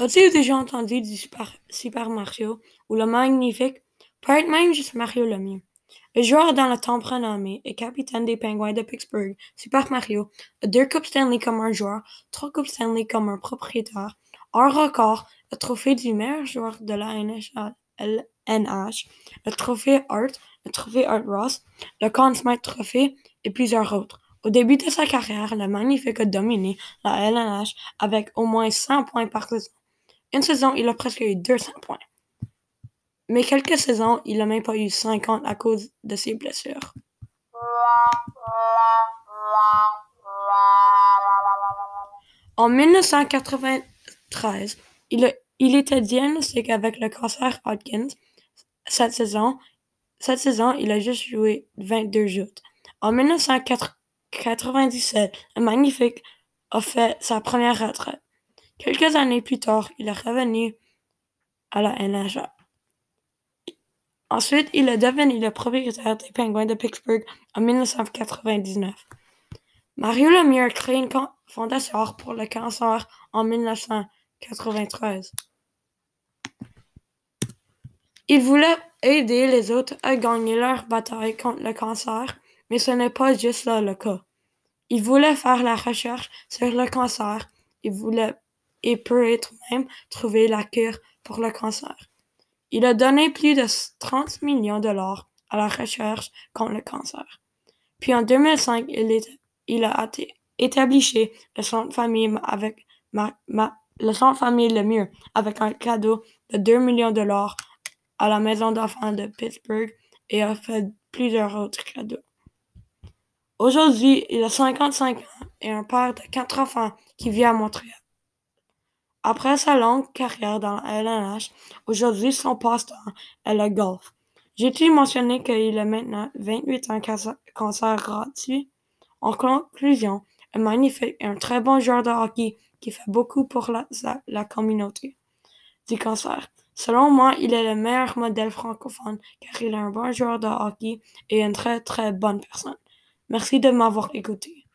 As-tu déjà entendu du Super, Mario ou le magnifique, même juste Mario le mieux? Le joueur dans le temps prénommé et capitaine des Penguins de Pittsburgh, Super Mario, a deux Coupes Stanley comme un joueur, trois Coupes Stanley comme un propriétaire, un record, le trophée du meilleur joueur de la LNH, le trophée Art, le trophée Art Ross, le Conn Smythe Trophy plusieurs autres. Au début de sa carrière, le Magnifique a dominé la LNH avec au moins 100 points par saison. Une saison, il a presque eu 200 points. Mais quelques saisons, il n'a même pas eu 50 à cause de ses blessures. En 1993, il, il était diagnostiqué avec le cancer Hodgkin. Cette saison, cette saison, il a juste joué 22 jours. En 1997, le Magnifique a fait sa première retraite. Quelques années plus tard, il est revenu à la NHL. Ensuite, il est devenu le propriétaire des Penguins de Pittsburgh en 1999. Mario Lemieux a créé une fondation pour le cancer en 1993. Il voulait aider les autres à gagner leur bataille contre le cancer, mais ce n'est pas juste là le cas. Il voulait faire la recherche sur le cancer. Il voulait et peut-être même trouver la cure pour le cancer. Il a donné plus de 30 millions de dollars à la recherche contre le cancer. Puis en 2005, il, a établi le centre famille avec le centre famille le mieux avec un cadeau de 2 millions de dollars à la maison d'enfants de Pittsburgh et a fait plusieurs autres cadeaux. Aujourd'hui, il a 55 ans et un père de quatre enfants qui vit à Montréal. Après sa longue carrière dans la LNH, aujourd'hui son passe-temps est le golf. J'ai-tu mentionné qu'il a maintenant 28 ans cancer gratuit? En conclusion, un magnifique et un très bon joueur de hockey qui fait beaucoup pour la, la communauté du cancer. Selon moi, il est le meilleur modèle francophone car il est un bon joueur de hockey et une très très bonne personne. Merci de m'avoir écouté.